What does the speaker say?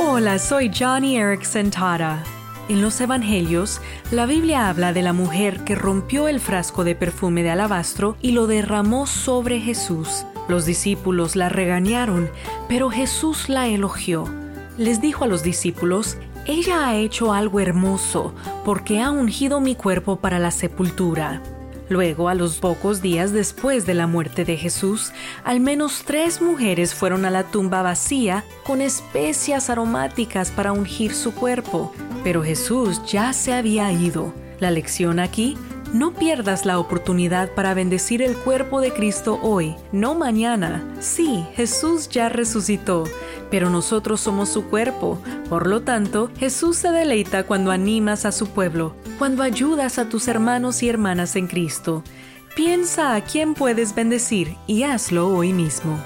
Hola, soy Johnny Erickson Tara. En los Evangelios, la Biblia habla de la mujer que rompió el frasco de perfume de alabastro y lo derramó sobre Jesús. Los discípulos la regañaron, pero Jesús la elogió. Les dijo a los discípulos, ella ha hecho algo hermoso, porque ha ungido mi cuerpo para la sepultura. Luego, a los pocos días después de la muerte de Jesús, al menos tres mujeres fueron a la tumba vacía con especias aromáticas para ungir su cuerpo, pero Jesús ya se había ido. La lección aquí no pierdas la oportunidad para bendecir el cuerpo de Cristo hoy, no mañana. Sí, Jesús ya resucitó, pero nosotros somos su cuerpo. Por lo tanto, Jesús se deleita cuando animas a su pueblo, cuando ayudas a tus hermanos y hermanas en Cristo. Piensa a quién puedes bendecir y hazlo hoy mismo.